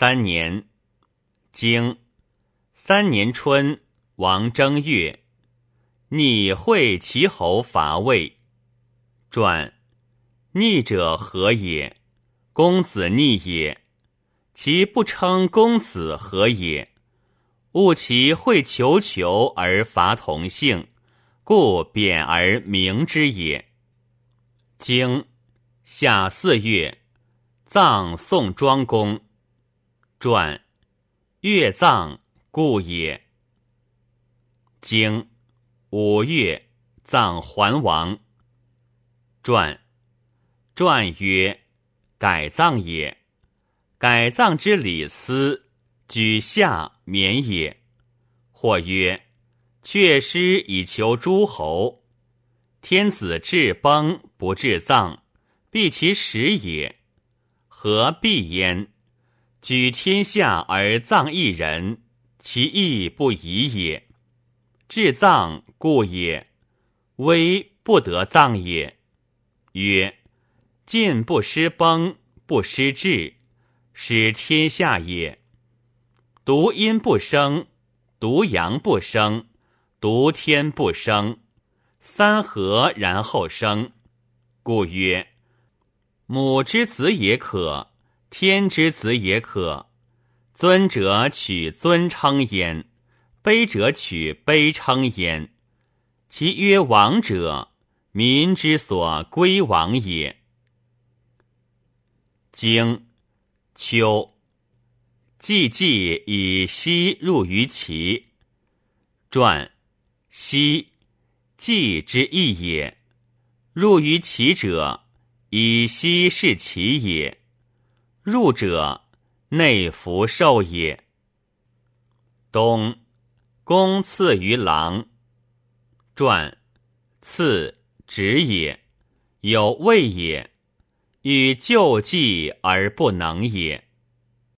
三年，经三年春，王正月，逆会齐侯伐魏。传逆者何也？公子逆也。其不称公子何也？勿其会求求而伐同姓，故贬而名之也。经夏四月，葬宋庄公。传月葬故也。经五月，葬桓王。传传曰：改葬也。改葬之礼司，举下免也。或曰：却师以求诸侯。天子至崩不至葬，必其时也。何必焉？举天下而葬一人，其义不宜也。至葬故也，危不得葬也。曰：晋不失崩，不失治，使天下也。独阴不生，独阳不生，独天不生。三合然后生，故曰：母之子也可，天之子也可。尊者取尊称焉，卑者取卑称焉。其曰王者，民之所归王也。经秋，季季以西入于齐。传西。季之义也。入于其者，以息是其也。入者，内服受也。东，公赐于郎。传赐止也，有位也。与救济而不能也。